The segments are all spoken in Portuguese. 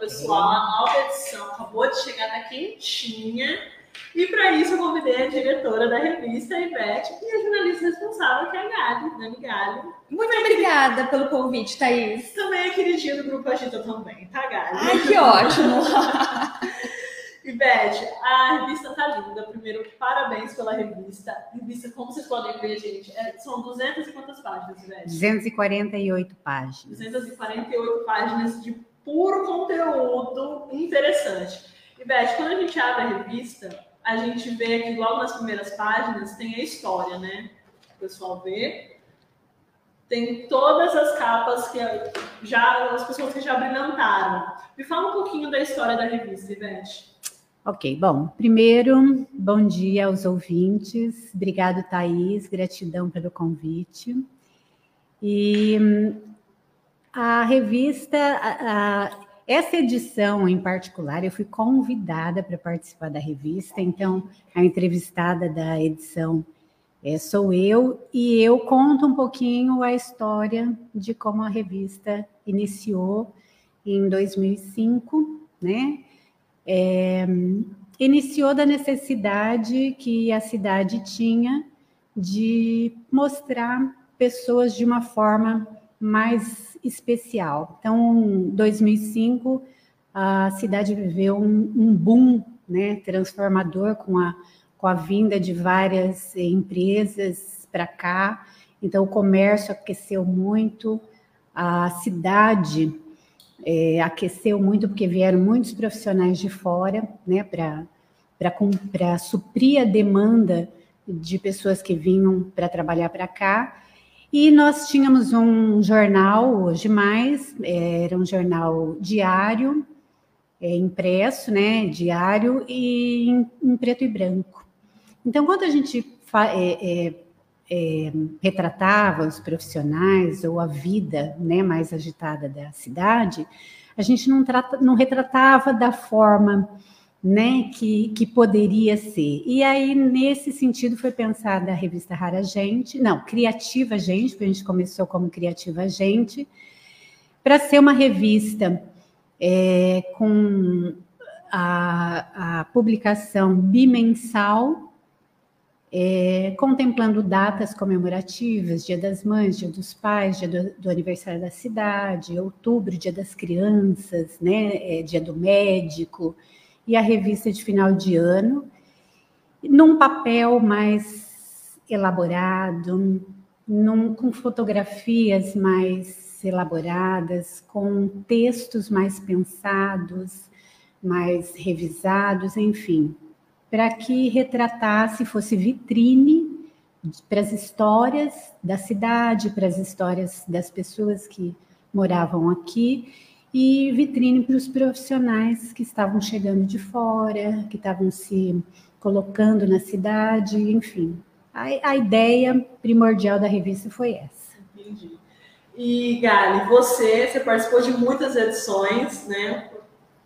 pessoal a nova edição. Acabou de chegar, tá quentinha. E para isso eu convidei a diretora da revista, a Ivete, e a jornalista responsável, que é a Gali, Dani Gali. Muito obrigada pelo convite, Thaís. Também é queridinha do Grupo Agita também, tá, Gali? Ai, que ótimo. Ivete, a revista tá linda. Primeiro, parabéns pela revista. Revista, como vocês podem ver, gente, é, são 200 e quantas páginas, Ivete? 248 páginas. 248 páginas de puro conteúdo interessante. Ivete, quando a gente abre a revista, a gente vê que logo nas primeiras páginas tem a história, né? O pessoal vê. Tem todas as capas que já as pessoas que já brilhantaram. Me fala um pouquinho da história da revista, Ivete. Ok, bom, primeiro, bom dia aos ouvintes. Obrigado, Thaís, gratidão pelo convite. E a revista, a, a, essa edição em particular, eu fui convidada para participar da revista, então a entrevistada da edição é, sou eu, e eu conto um pouquinho a história de como a revista iniciou em 2005, né? é, iniciou da necessidade que a cidade tinha de mostrar pessoas de uma forma mais especial. Então, em 2005, a cidade viveu um, um boom né, transformador com a, com a vinda de várias empresas para cá. Então, o comércio aqueceu muito, a cidade é, aqueceu muito porque vieram muitos profissionais de fora, né, para suprir a demanda de pessoas que vinham para trabalhar para cá. E nós tínhamos um jornal, hoje mais, é, era um jornal diário, é, impresso, né, diário, e em, em, preto e branco. Então, quando a gente é, é, é, retratava os profissionais ou a vida né, mais agitada da cidade, a gente não, trata, não retratava da forma né, que, que poderia ser. E aí, nesse sentido, foi pensada a revista Rara Gente, não, Criativa Gente, porque a gente começou como Criativa Gente, para ser uma revista é, com a, a publicação bimensal é, contemplando datas comemorativas, Dia das Mães, Dia dos Pais, Dia do, do aniversário da cidade, outubro, Dia das Crianças, né, é, Dia do Médico, e a revista de final de ano, num papel mais elaborado, num, com fotografias mais elaboradas, com textos mais pensados, mais revisados, enfim, para que retratasse, fosse vitrine para as histórias da cidade, para as histórias das pessoas que moravam aqui e vitrine para os profissionais que estavam chegando de fora, que estavam se colocando na cidade, enfim. A, a ideia primordial da revista foi essa. Entendi. E Gali, você, você participou de muitas edições, né?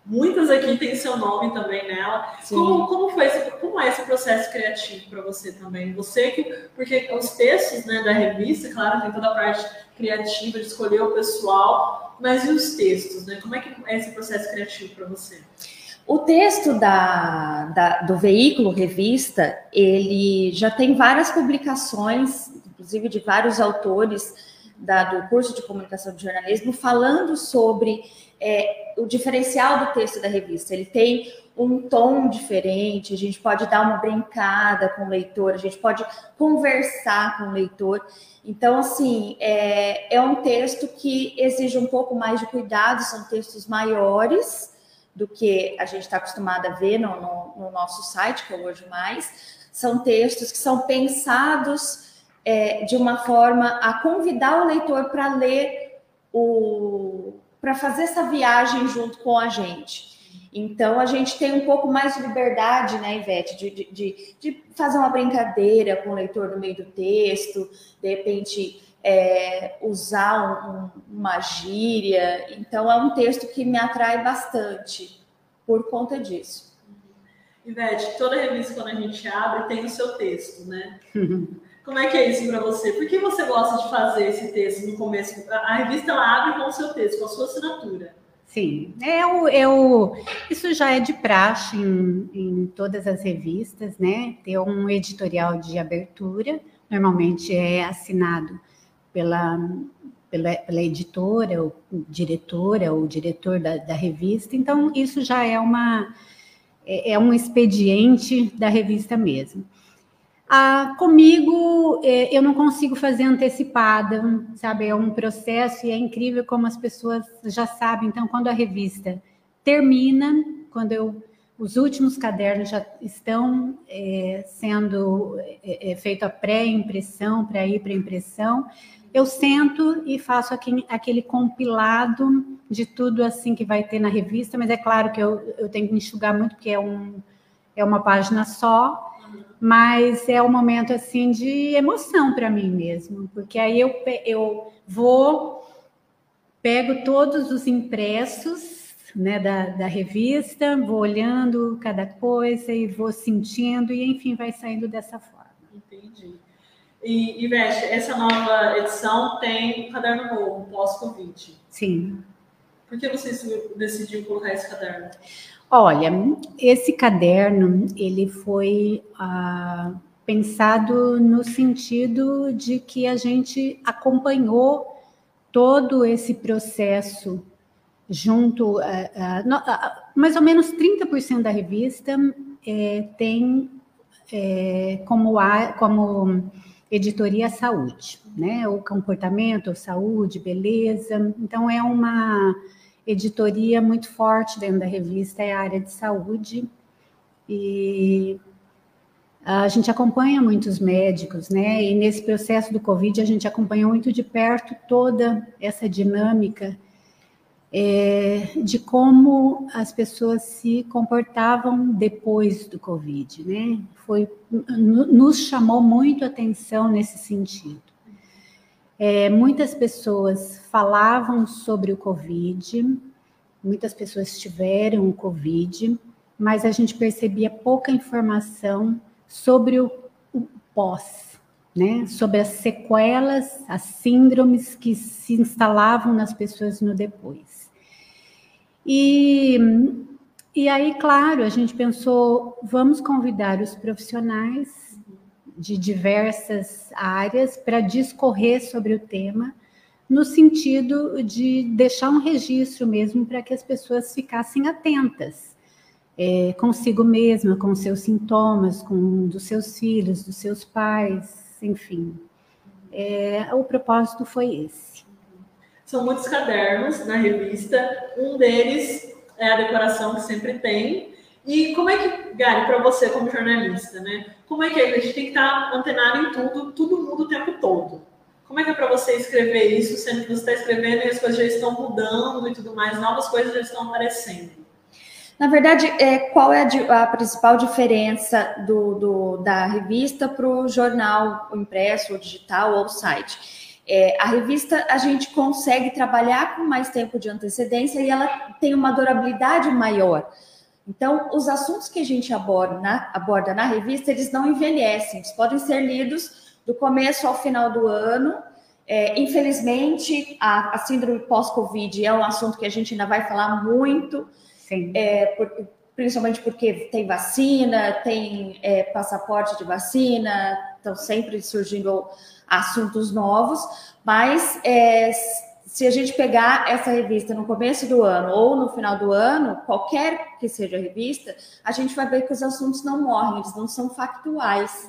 Muitas aqui têm seu nome também nela. Como, como, foi esse, como é esse processo criativo para você também? Você que, porque os textos né, da revista, claro, tem toda a parte criativa de escolher o pessoal, mas e os textos, né? Como é que é esse processo criativo para você? O texto da, da, do veículo revista, ele já tem várias publicações, inclusive de vários autores da, do curso de comunicação de jornalismo, falando sobre é, o diferencial do texto da revista. Ele tem um tom diferente, a gente pode dar uma brincada com o leitor, a gente pode conversar com o leitor. Então, assim, é, é um texto que exige um pouco mais de cuidado, são textos maiores do que a gente está acostumado a ver no, no, no, nosso site, que é o Hoje Mais. São textos que são pensados é, de uma forma a convidar o leitor para ler o, para fazer essa viagem junto com a gente. Então, a gente tem um pouco mais de liberdade, né, Ivete, de, de, de fazer uma brincadeira com o leitor no meio do texto, de repente é, usar um, uma gíria. Então, é um texto que me atrai bastante por conta disso. Ivete, toda revista quando a gente abre tem o seu texto, né? Como é que é isso para você? Por que você gosta de fazer esse texto no começo? A revista ela abre com o seu texto, com a sua assinatura. Sim, eu, eu, isso já é de praxe em, em todas as revistas, né? Ter um editorial de abertura, normalmente é assinado pela, pela, pela editora, ou diretora, ou diretor da, da revista, então isso já é uma é, é um expediente da revista mesmo. Ah, comigo, é, eu não consigo fazer antecipada, sabe? É um processo e é incrível como as pessoas já sabem. Então, quando a revista termina, quando eu, os últimos cadernos já estão é, sendo é, é feita a pré-impressão para ir para impressão, eu sento e faço aquele, aquele, compilado de tudo assim que vai ter na revista, mas é claro que eu, eu tenho que enxugar muito, porque é, um, é uma página só mas é um momento assim de emoção para mim mesmo, porque aí eu, eu vou, pego todos os impressos né, da, da revista, vou olhando cada coisa e vou sentindo, e enfim, vai saindo dessa forma. Entendi. E, Ivete, essa nova edição tem um caderno novo, pós-Covid. Sim. Por que você decidiu colocar esse caderno? Olha, esse caderno ele foi ah, pensado no sentido de que a gente acompanhou todo esse processo junto, ah, ah, mais ou menos 30% da revista é, tem é, como, como editoria saúde, né? O comportamento, saúde, beleza. Então é uma editoria muito forte dentro da revista é a área de saúde e a gente acompanha muitos médicos, né? E nesse processo do Covid a gente acompanhou muito de perto toda essa dinâmica é, de como as pessoas se comportavam depois do Covid, né? Foi, nos chamou muito atenção nesse sentido. É, muitas pessoas falavam sobre o Covid, muitas pessoas tiveram o Covid, mas a gente percebia pouca informação sobre o, o pós, né? Sobre as sequelas, as síndromes que se instalavam nas pessoas no depois. E, e aí, claro, a gente pensou, vamos convidar os profissionais de diversas áreas para discorrer sobre o tema, no sentido de deixar um registro mesmo para que as pessoas ficassem atentas é, consigo mesma, com seus sintomas, com dos seus filhos, dos seus pais, enfim. É, o propósito foi esse. São muitos cadernos na revista, um deles é a decoração que sempre tem, e como é que, Gary, para você como jornalista, né? Como é que é? A gente tem que estar antenado em tudo, tudo muda o tempo todo. Como é que é para você escrever isso, sendo que você está escrevendo e as coisas já estão mudando e tudo mais, novas coisas já estão aparecendo? Na verdade, é, qual é a, a principal diferença do, do da revista para o jornal impresso, ou digital ou site? É, a revista a gente consegue trabalhar com mais tempo de antecedência e ela tem uma durabilidade maior. Então, os assuntos que a gente aborda na, aborda na revista, eles não envelhecem, eles podem ser lidos do começo ao final do ano. É, infelizmente, a, a síndrome pós-Covid é um assunto que a gente ainda vai falar muito, é, por, principalmente porque tem vacina, tem é, passaporte de vacina, estão sempre surgindo assuntos novos, mas é, se a gente pegar essa revista no começo do ano ou no final do ano, qualquer que seja a revista, a gente vai ver que os assuntos não morrem, eles não são factuais.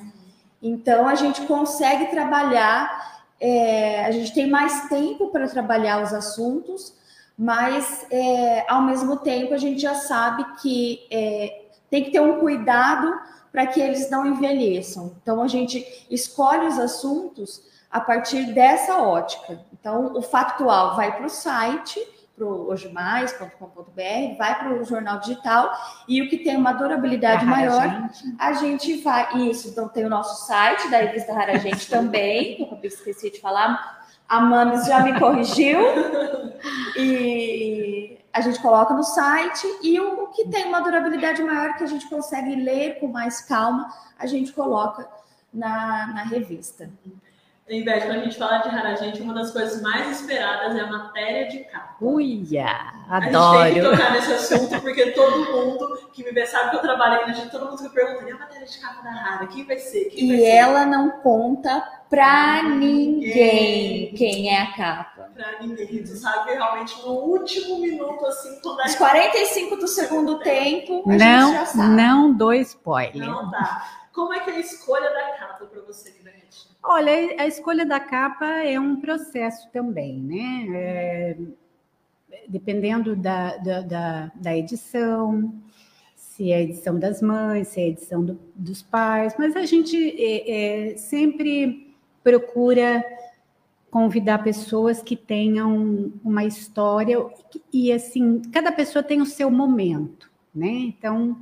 Então, a gente consegue trabalhar, é, a gente tem mais tempo para trabalhar os assuntos, mas é, ao mesmo tempo a gente já sabe que é, tem que ter um cuidado para que eles não envelheçam. Então, a gente escolhe os assuntos a partir dessa ótica. Então, o factual vai para o site, para o hojemais.com.br, vai para o jornal digital e o que tem uma durabilidade maior, gente. a gente vai. Isso, então tem o nosso site da revista Rara Gente também, que eu esqueci de falar. A Mames já me corrigiu. E a gente coloca no site e o que tem uma durabilidade maior, que a gente consegue ler com mais calma, a gente coloca na, na revista. Em vez quando a gente fala de Rara Gente, uma das coisas mais esperadas é a matéria de capa. Uia, adoro. A gente tem que tocar nesse assunto, porque todo mundo que me vê sabe que eu trabalho aqui na gente, todo mundo me pergunta, e a matéria de capa da Rara, quem vai ser? Quem e vai ser? ela não conta pra ninguém quem é a capa. Pra ninguém. Tu sabe realmente no último minuto, assim, quando a Os 45 do segundo tempo, a gente Não, já sabe. não dou spoiler. Não dá. Como é que é a escolha da capa pra você, Guilherme? Olha, a escolha da capa é um processo também, né? É, dependendo da, da, da, da edição, se é a edição das mães, se é a edição do, dos pais, mas a gente é, é, sempre procura convidar pessoas que tenham uma história e assim cada pessoa tem o seu momento, né? Então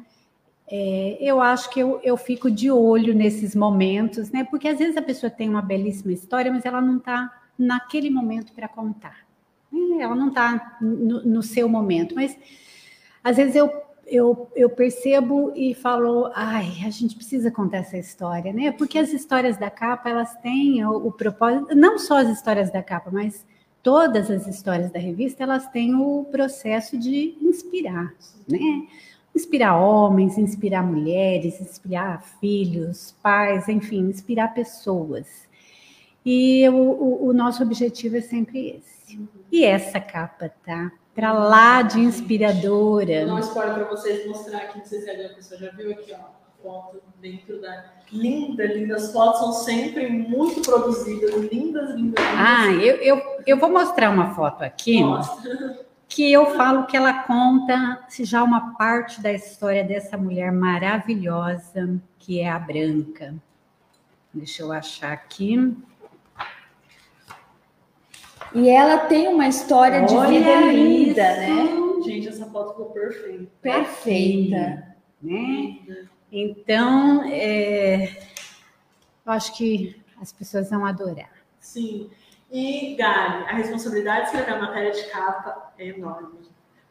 é, eu acho que eu, eu fico de olho nesses momentos, né? Porque às vezes a pessoa tem uma belíssima história, mas ela não está naquele momento para contar. né? Ela não está no, no, seu momento. Mas às vezes eu, eu, eu percebo e falo, ai, a gente precisa contar essa história, né? Porque as histórias da capa, elas têm o, o propósito, não só as histórias da capa, mas todas as histórias da revista, elas têm o processo de inspirar, né? inspirar homens, inspirar mulheres, inspirar filhos, pais, enfim, inspirar pessoas. E o, o, o nosso objetivo é sempre esse. E essa capa tá para lá de inspiradora. Um spoiler para vocês mostrar aqui, não sei se a pessoa já viu aqui, ó, foto dentro da linda, linda. As fotos são sempre muito produzidas, lindas, lindas. lindas. Ah, eu, eu, eu vou mostrar uma foto aqui. Mostra. que eu falo que ela conta já uma parte da história dessa mulher maravilhosa que é a Branca. Deixa eu achar aqui. E ela tem uma história de Olha vida linda, né? Gente, essa foto ficou perfeita. Perfeita. Né? Então, é, eu acho que as pessoas vão adorar. Sim. E, Gali, a responsabilidade de escrever a matéria de capa é enorme.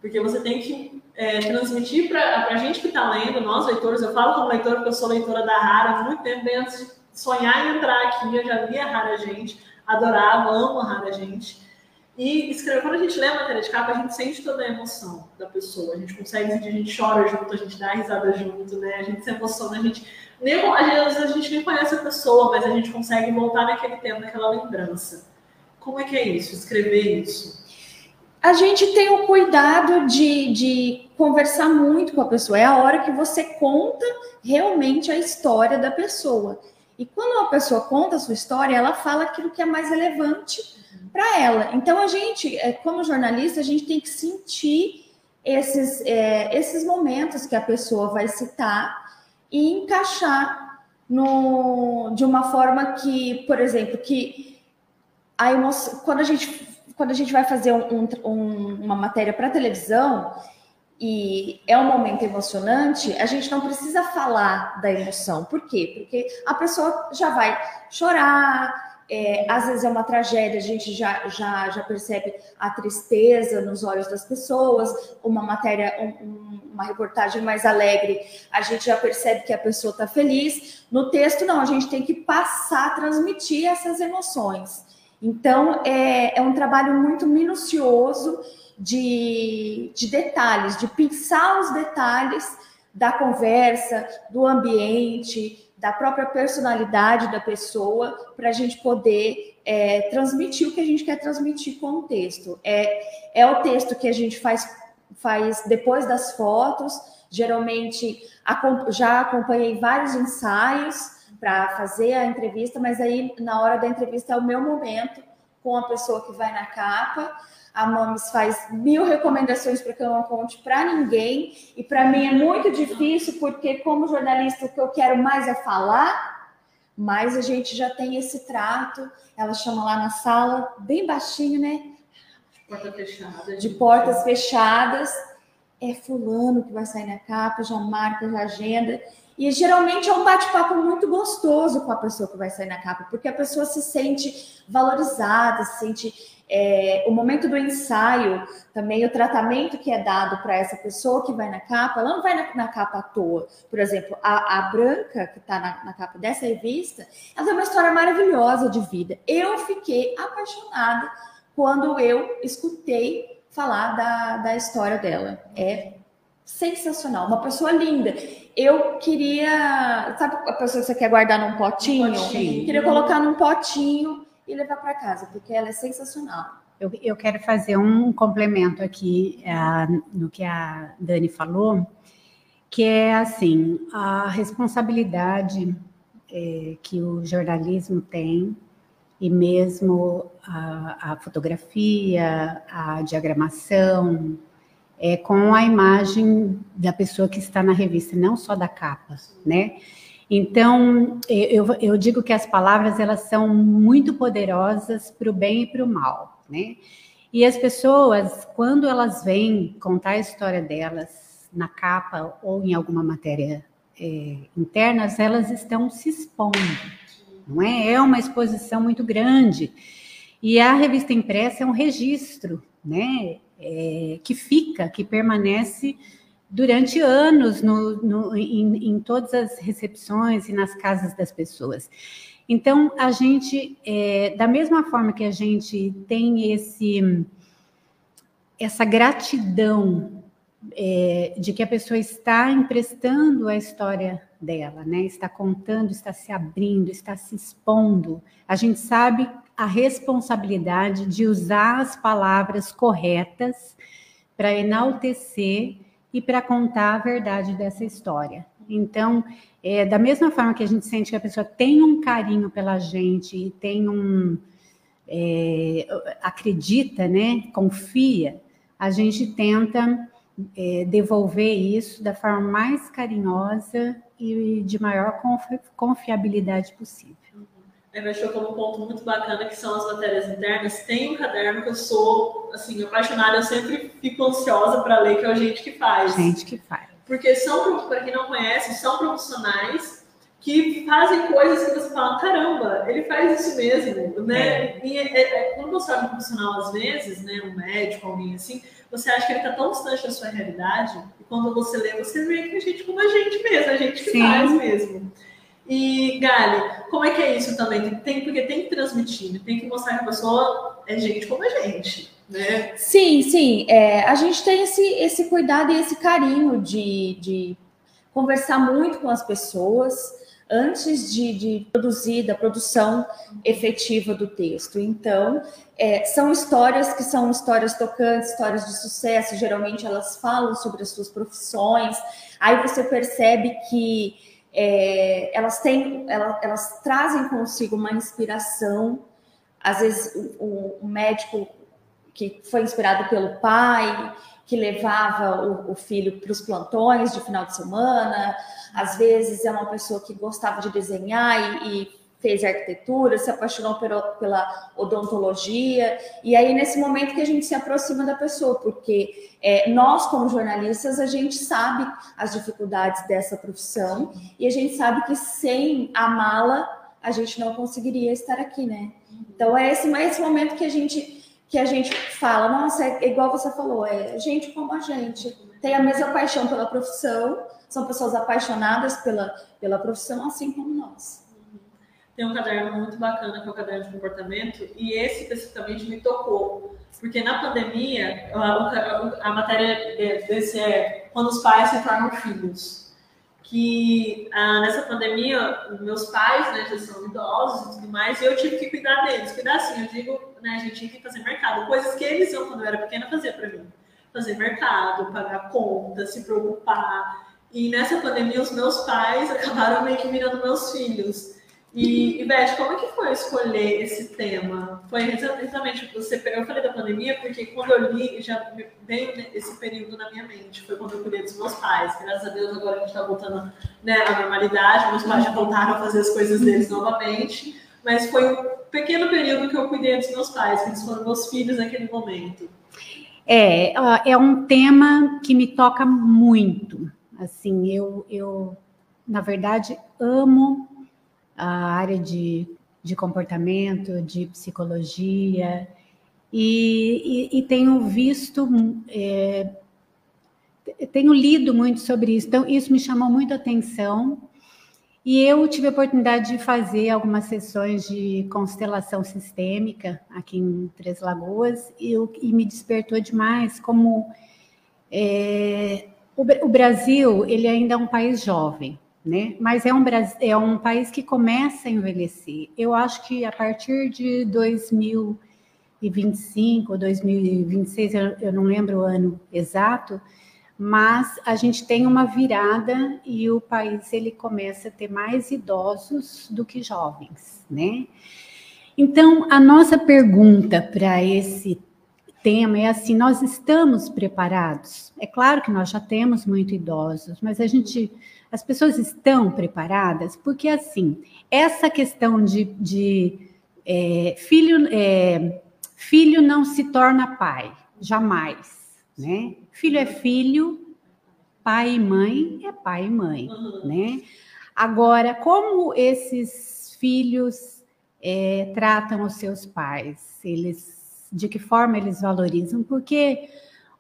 Porque você tem que é, transmitir para a gente que está lendo, nós leitores, eu falo como leitora porque eu sou leitora da Rara há muito tempo, bem antes de sonhar em entrar aqui, eu já lia Rara Gente, adorava, amo a Rara Gente. E escrever, quando a gente lê a matéria de capa, a gente sente toda a emoção da pessoa. A gente consegue sentir, a gente chora junto, a gente dá risada junto, né? A gente se emociona, a gente. Nem, às vezes a gente nem conhece a pessoa, mas a gente consegue voltar naquele tempo, naquela lembrança. Como é que é isso, escrever isso? A gente tem o cuidado de, de conversar muito com a pessoa. É a hora que você conta realmente a história da pessoa. E quando uma pessoa conta a sua história, ela fala aquilo que é mais relevante para ela. Então, a gente, é, como jornalista, a gente tem que sentir esses, é, esses momentos que a pessoa vai citar e encaixar no, de uma forma que, por exemplo, que a emoção, quando a gente quando a gente vai fazer um, um, uma matéria para televisão e é um momento emocionante, a gente não precisa falar da emoção. Por quê? Porque a pessoa já vai chorar, é, às vezes é uma tragédia, a gente já, já, já percebe a tristeza nos olhos das pessoas, uma matéria, um, uma reportagem mais alegre, a gente já percebe que a pessoa está feliz. No texto, não, a gente tem que passar, transmitir essas emoções. Então, é, é um trabalho muito minucioso de, de detalhes, de pensar os detalhes da conversa, do ambiente, da própria personalidade da pessoa, para a gente poder é, transmitir o que a gente quer transmitir com o texto. É, é o texto que a gente faz, faz depois das fotos, geralmente já acompanhei vários ensaios para fazer a entrevista, mas aí na hora da entrevista é o meu momento com a pessoa que vai na capa. A Mames faz mil recomendações para que eu não conte para ninguém, e para mim é muito difícil, porque, como jornalista, o que eu quero mais é falar, mas a gente já tem esse trato. Ela chama lá na sala, bem baixinho, né? Porta fechada. De portas fechadas. É Fulano que vai sair na capa, já marca, já agenda. E geralmente é um bate-papo muito gostoso com a pessoa que vai sair na capa, porque a pessoa se sente valorizada, se sente é, o momento do ensaio, também o tratamento que é dado para essa pessoa que vai na capa, ela não vai na, na capa à toa. Por exemplo, a, a Branca, que está na, na, capa dessa revista, ela tem uma história maravilhosa de vida. Eu fiquei apaixonada quando eu escutei falar da, da história dela. É sensacional, uma pessoa linda. Eu queria, sabe a pessoa que você quer guardar num potinho? Um potinho. Queria colocar num potinho e levar para casa, porque ela é sensacional. Eu, eu quero fazer um complemento aqui uh, no que a Dani falou, que é assim, a responsabilidade é, que o jornalismo tem, e mesmo a, a fotografia, a diagramação, é, com a imagem da pessoa que está na revista, não só da capa, né? Então, eu, eu digo que as palavras elas são muito poderosas para o bem e para o mal, né? E as pessoas, quando elas vêm contar a história delas na capa ou em alguma matéria é, interna, elas estão se expondo, não é? É uma exposição muito grande. E a revista impressa é um registro, né? É, que fica, que permanece durante anos no, no, em, em, todas as recepções e nas casas das pessoas. Então, a gente, é, da mesma forma que a gente tem esse, essa gratidão é, de que a pessoa está emprestando a história dela, né? Está contando, está se abrindo, está se expondo. A gente sabe a responsabilidade de usar as palavras corretas para enaltecer e para contar a verdade dessa história. Então, é, da mesma forma que a gente sente que a pessoa tem um carinho pela gente e tem um é, acredita, né, confia, a gente tenta é, devolver isso da forma mais carinhosa e de maior confiabilidade possível. Ela achou como um ponto muito bacana que são as matérias internas. Tem um caderno que eu sou assim apaixonada, eu sempre fico ansiosa para ler, que é o Gente que Faz. Gente que Faz. Porque são, para quem não conhece, são profissionais que fazem coisas que você fala, caramba, ele faz isso mesmo, né? É. E é, é, quando você olha um profissional, às vezes, né, um médico, alguém assim, você acha que ele está tão distante da sua realidade, e quando você lê, você vê que a gente como a gente mesmo, a gente que Sim. faz mesmo. E, Gali, como é que é isso também? Tem, porque tem que transmitir, né? tem que mostrar que a pessoa é gente como a gente, né? Sim, sim. É, a gente tem esse, esse cuidado e esse carinho de, de conversar muito com as pessoas antes de, de produzir, da produção efetiva do texto. Então, é, são histórias que são histórias tocantes, histórias de sucesso, geralmente elas falam sobre as suas profissões, aí você percebe que é, elas têm, elas, elas, trazem consigo uma inspiração. Às vezes o, o, médico que foi inspirado pelo pai, que levava o, o filho para os plantões de final de semana. Às vezes é uma pessoa que gostava de desenhar e, e fez arquitetura, se apaixonou pela, odontologia, e aí nesse momento que a gente se aproxima da pessoa, porque é, nós, como jornalistas, a gente sabe as dificuldades dessa profissão e a gente sabe que sem amá-la a gente não conseguiria estar aqui, né? Então é esse, é esse momento que a gente que a gente fala, nossa, é igual você falou, é gente como a gente, tem a mesma paixão pela profissão, são pessoas apaixonadas pela, pela profissão, assim como nós tem um caderno muito bacana que é o caderno de comportamento e esse especificamente me tocou porque na pandemia a, a, matéria desse é quando os pais se tornam filhos que ah, nessa pandemia meus pais né já são idosos e tudo mais e eu tive que cuidar deles cuidar assim eu digo né a gente tinha que fazer mercado coisas que eles iam quando eu era pequena fazer para mim. Fazer mercado pagar conta se preocupar e nessa pandemia os meus pais acabaram meio que virando meus filhos e, e Beth, como é que foi escolher esse tema? Foi exatamente você eu falei da pandemia porque quando eu li já veio esse período na minha mente. Foi quando eu cuidei dos meus pais. Graças a Deus agora a gente está voltando né, à normalidade. Meus pais já voltaram a fazer as coisas deles novamente. Mas foi um pequeno período que eu cuidei dos meus pais, que eles foram meus filhos naquele momento. É, é um tema que me toca muito. Assim, eu, eu na verdade, amo a área de, de comportamento, de psicologia, e, e, e tenho visto, é, tenho lido muito sobre isso, então isso me chamou muito a atenção. E eu tive a oportunidade de fazer algumas sessões de constelação sistêmica aqui em Três Lagoas. E, e me despertou demais como é, o, o, Brasil ele ainda é um país jovem, né? Mas é um, é um país que começa a envelhecer. Eu acho que a partir de 2025 ou 2026, eu, eu não lembro o ano exato, mas a gente tem uma virada e o país ele começa a ter mais idosos do que jovens, né? Então, a nossa pergunta para esse tema é assim: nós estamos preparados? É claro que nós já temos muito idosos, mas a gente, as pessoas estão preparadas? Porque assim, essa questão de, de é, filho, é, filho não se torna pai, jamais, né? Filho é filho, pai e mãe é pai e mãe, né? Agora, como esses filhos é, tratam os seus pais? Eles, de que forma eles valorizam? Porque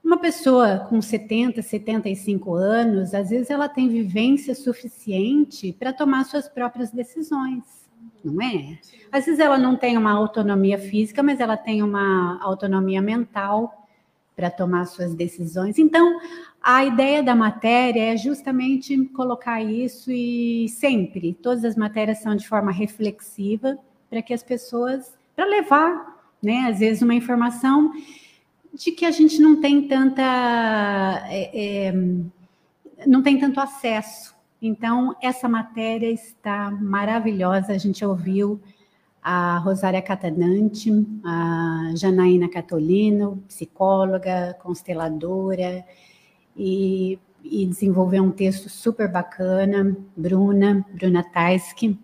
uma pessoa com 70, 75 anos, às vezes ela tem vivência suficiente para tomar suas próprias decisões, não é? Às vezes ela não tem uma autonomia física, mas ela tem uma autonomia mental para tomar suas decisões. Então, a ideia da matéria é justamente colocar isso e sempre, todas as matérias são de forma reflexiva para que as pessoas, para levar, né, às vezes uma informação de que a gente não tem tanta, é, é, não tem tanto acesso. Então, essa matéria está maravilhosa, a gente ouviu a Rosária Catanante, a Janaína Catolino, psicóloga, consteladora, e, e desenvolveu um texto super bacana, Bruna, Bruna Taiski.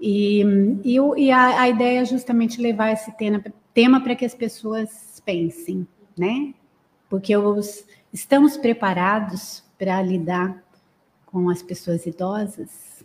E, e, e a, a, ideia é justamente levar esse tema, tema para que as pessoas pensem, né? Porque os, estamos preparados para lidar com as pessoas idosas,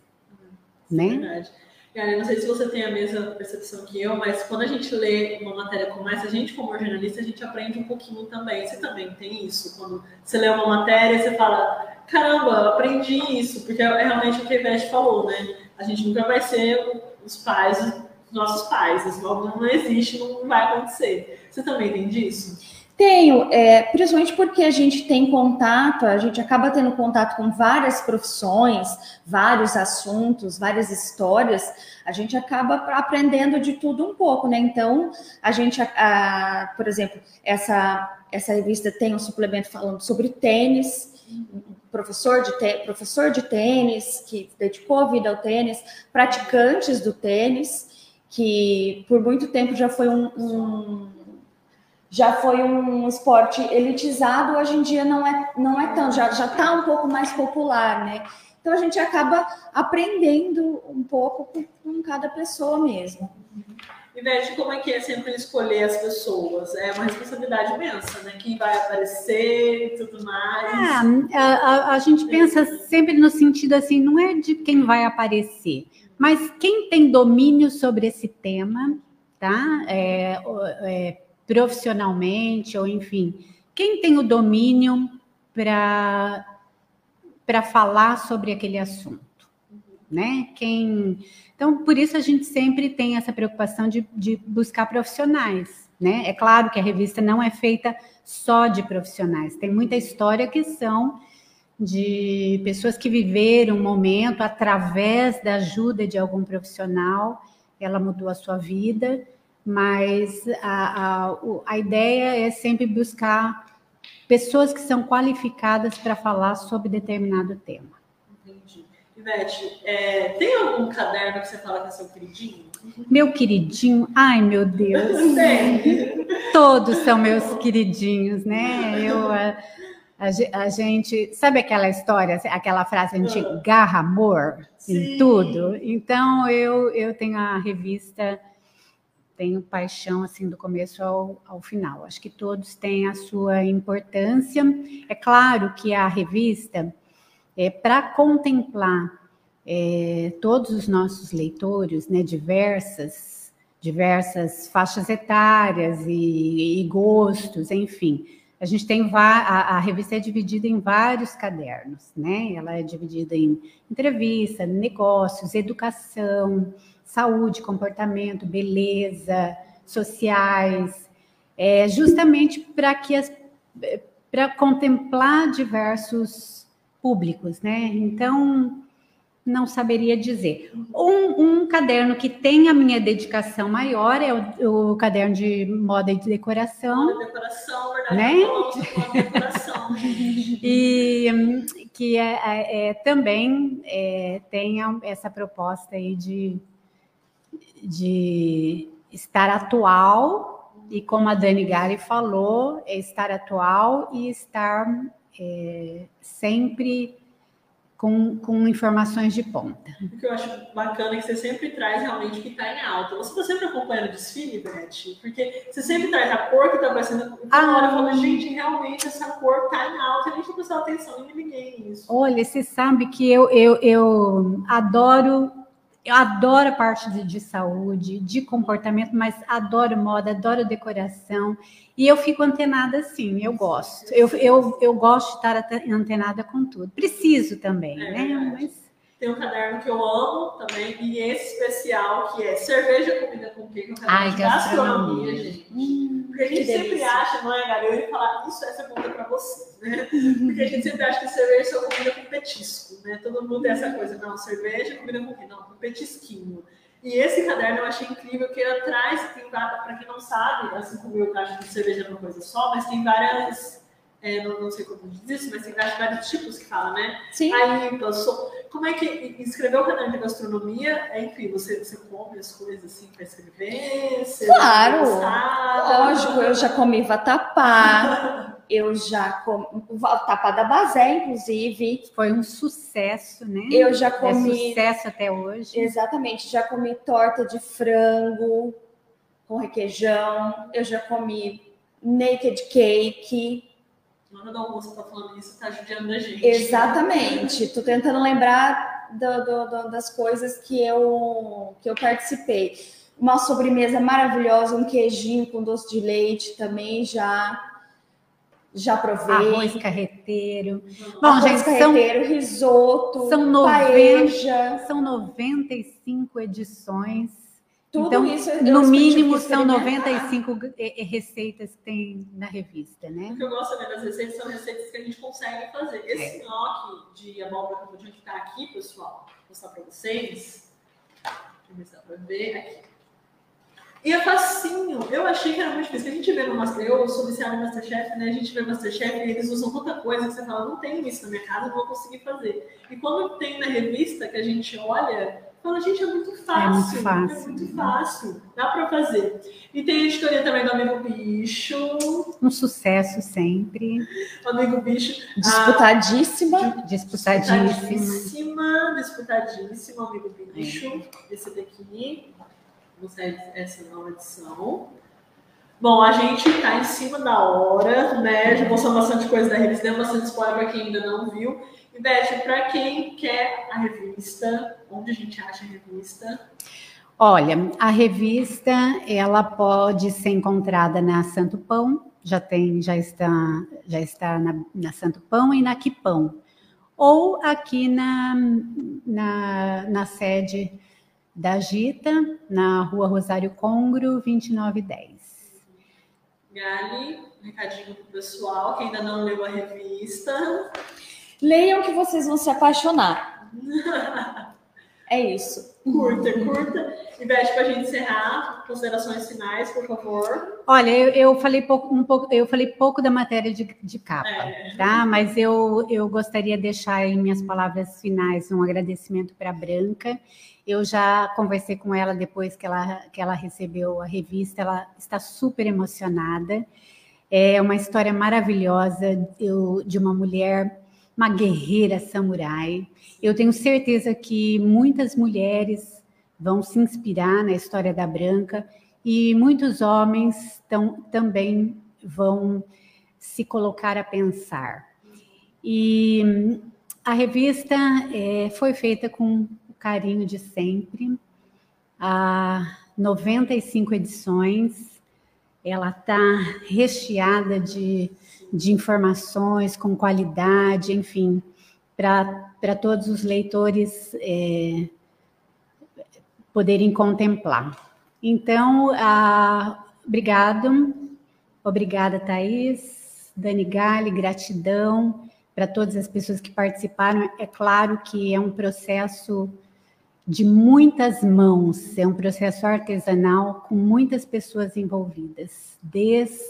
é né? Verdade. Cara, não sei se você tem a mesma percepção que eu, mas quando a gente lê uma matéria como essa, a gente, como jornalista, a gente aprende um pouquinho também. Você também tem isso? Quando você lê uma matéria, você fala: caramba, aprendi isso, porque é realmente o que a Ivete falou, né? A gente nunca vai ser os pais dos nossos pais, isso não existe, não vai acontecer. Você também tem disso? Tenho, é, principalmente porque a gente tem contato, a gente acaba tendo contato com várias profissões, vários assuntos, várias histórias, a gente acaba aprendendo de tudo um pouco, né? Então, a gente, a, a, por exemplo, essa, essa revista tem um suplemento falando sobre tênis, professor de, professor de tênis, que dedicou a vida ao tênis, praticantes do tênis, que por muito tempo já foi um, um já foi um esporte elitizado, hoje em dia não é, não é tão, já está um pouco mais popular, né? Então a gente acaba aprendendo um pouco com, com cada pessoa mesmo. Ivete, como é que é sempre escolher as pessoas? É uma responsabilidade imensa, né? Quem vai aparecer e tudo mais. É, a, a, a gente pensa sempre no sentido assim, não é de quem vai aparecer, mas quem tem domínio sobre esse tema, tá? É, é, profissionalmente, ou enfim, quem tem o domínio para para falar sobre aquele assunto, né? Quem então por isso a gente sempre tem essa preocupação de, de buscar profissionais, né? É claro que a revista não é feita só de profissionais, tem muita história que são de pessoas que viveram um momento através da ajuda de algum profissional, ela mudou a sua vida mas a, a, a ideia é sempre buscar pessoas que são qualificadas para falar sobre determinado tema. Ivete, é, tem algum caderno que você fala que é seu queridinho? Meu queridinho? Ai, meu Deus. Tem. Todos são meus queridinhos, né? Eu, a, a, a, gente. Sabe aquela história, aquela frase antiga, garra amor em tudo? Então, eu, eu tenho a revista tenho paixão assim do começo ao, ao final. Acho que todos têm a sua importância. É claro que a revista é para contemplar é, todos os nossos leitores, né, diversas, diversas faixas etárias e, e gostos, enfim. A gente tem a, a, revista é dividida em vários cadernos, né? Ela é dividida em entrevista, negócios, educação, saúde, comportamento, beleza, sociais, é, justamente para que as para contemplar diversos públicos, né? Então não saberia dizer. Um, um, caderno que tem a minha dedicação maior é o, o caderno de moda e de decoração. Moda e decoração, verdade. Né? E decoração. e que é, é, é também é, tem essa proposta aí de, de estar atual e como a Dani Gari falou, é estar atual e estar é, sempre com, com informações de ponta. O que eu acho bacana é que você sempre traz realmente o que está em alta. Você está sempre acompanhando o desfile, Beth? Porque você sempre traz a cor que está aparecendo. Ah, hora fala, gente, realmente essa cor está em alta. A gente não prestou atenção em ninguém nisso. Olha, você sabe que eu, eu, eu adoro eu adoro a parte de, de, saúde, de comportamento, mas adoro moda, adoro decoração. E eu fico antenada assim, eu gosto. Eu, eu, eu gosto de estar antenada com tudo. Preciso também, é, né? Mas... Tem um caderno que eu amo também, e esse especial, que é cerveja comida com quê? Que é um Ai, de gastronomia, gastronomia, gente. Hum, Porque a gente sempre acha, não é, galera? Eu ia falar, isso essa comida para você, né? Porque a gente sempre acha que cerveja é comida com petisco, né? Todo mundo tem essa coisa, não, cerveja, comida com quê? Não, com petisquinho. E esse caderno eu achei incrível, que ele traz, para quem não sabe, assim como eu acho que cerveja é uma coisa só, mas tem várias é, não, não, sei como diz isso, mas tem vários tipos que fala, né? Sim. Aí, passou. Como é que escrever o caderno de gastronomia? É, enfim, você, você come as coisas assim para escrever? claro! Lógico, eu já comi vatapá, eu já comi. Vatapá da Bazé, inclusive. Foi um sucesso, né? Eu já comi. É sucesso até hoje. Exatamente, já comi torta de frango com requeijão, eu já comi naked cake na hora do almoço tá falando isso, tá judiando a gente. Exatamente. Tô tentando lembrar do, do, do, das coisas que eu, que eu participei. Uma sobremesa maravilhosa, um queijinho com doce de leite também já já provei. Arroz carreteiro. Bom, Arroz gente, carreteiro, são, risoto, são 90, paeja. São 95 edições tudo então, isso no mínimo são 95 receitas que tem na revista, né? O que eu gosto também das receitas são receitas que a gente consegue fazer. Esse é. nhoque de abóbora que está aqui, pessoal, vou mostrar para vocês. Deixa eu ver se ver aqui. E é facinho. Eu achei que era muito difícil. A gente vê no Master, eu sou viciada no Masterchef, né? A gente vê no Masterchef e eles usam tanta coisa que você fala, não tenho isso na minha casa, não vou conseguir fazer. E quando tem na revista que a gente olha, Fala, gente, é muito fácil. É muito fácil. É muito fácil. Dá para fazer. E tem a editoria também do Amigo Bicho. Um sucesso sempre. O Amigo Bicho. Disputadíssima. Ah, disputadíssima. Disputadíssima. Disputadíssima, Amigo Bicho. É. Esse daqui. Vamos essa nova edição. Bom, a gente está em cima da hora, né? Já mostrou bastante coisa da revista, deu bastante spoiler para quem ainda não viu. E Beth, para quem quer a revista, onde a gente acha a revista? Olha, a revista ela pode ser encontrada na Santo Pão, já tem, já está, já está na, na Santo Pão e na Quipão, ou aqui na, na, na sede da Gita, na Rua Rosário Congro, 2910. Gali, um recadinho para o pessoal que ainda não leu a revista. Leiam que vocês vão se apaixonar. é isso. Curta, curta. E Beth, para a gente encerrar, considerações finais, por favor. Olha, eu, eu, falei pouco, um pouco, eu falei pouco da matéria de, de capa, é. tá? Mas eu, eu gostaria de deixar em minhas palavras finais um agradecimento para a Branca. Eu já conversei com ela depois que ela, que ela recebeu a revista, ela está super emocionada. É uma história maravilhosa eu, de uma mulher uma guerreira samurai. Eu tenho certeza que muitas mulheres vão se inspirar na história da Branca e muitos homens tão, também vão se colocar a pensar. E a revista é, foi feita com o carinho de sempre. A 95 edições. Ela está recheada de, de informações com qualidade, enfim, para todos os leitores é, poderem contemplar. Então, a, obrigado, obrigada, Thaís, Dani Gale, gratidão para todas as pessoas que participaram. É claro que é um processo de muitas mãos, é um processo artesanal com muitas pessoas envolvidas, desde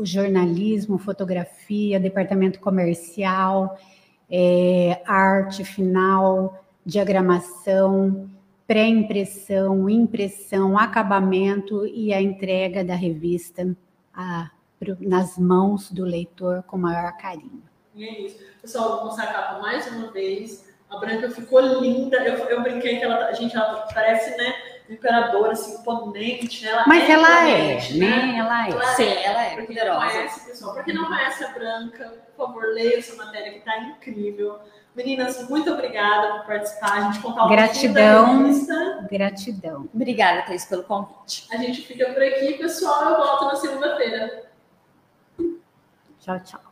o jornalismo, fotografia, departamento comercial, é, arte final, diagramação, pré-impressão, impressão, acabamento e a entrega da revista a, nas mãos do leitor com maior carinho. E é isso. Pessoal, vou mostrar a capa mais uma vez. A Branca ficou linda. Eu, eu brinquei que ela, gente ela parece, né, imperadora, assim, imponente, né? Ela Mas é ela é, né? né? Ela é. Ela Sim, é. ela é. Porque não conhece, pessoal. Porque não conhece a Branca, por favor, leia essa matéria que está incrível. Meninas, muito obrigada por participar. A gente contar um Gratidão. Gratidão. Obrigada, Thais, pelo convite. A gente fica por aqui, pessoal. Eu volto na segunda-feira. Tchau, tchau.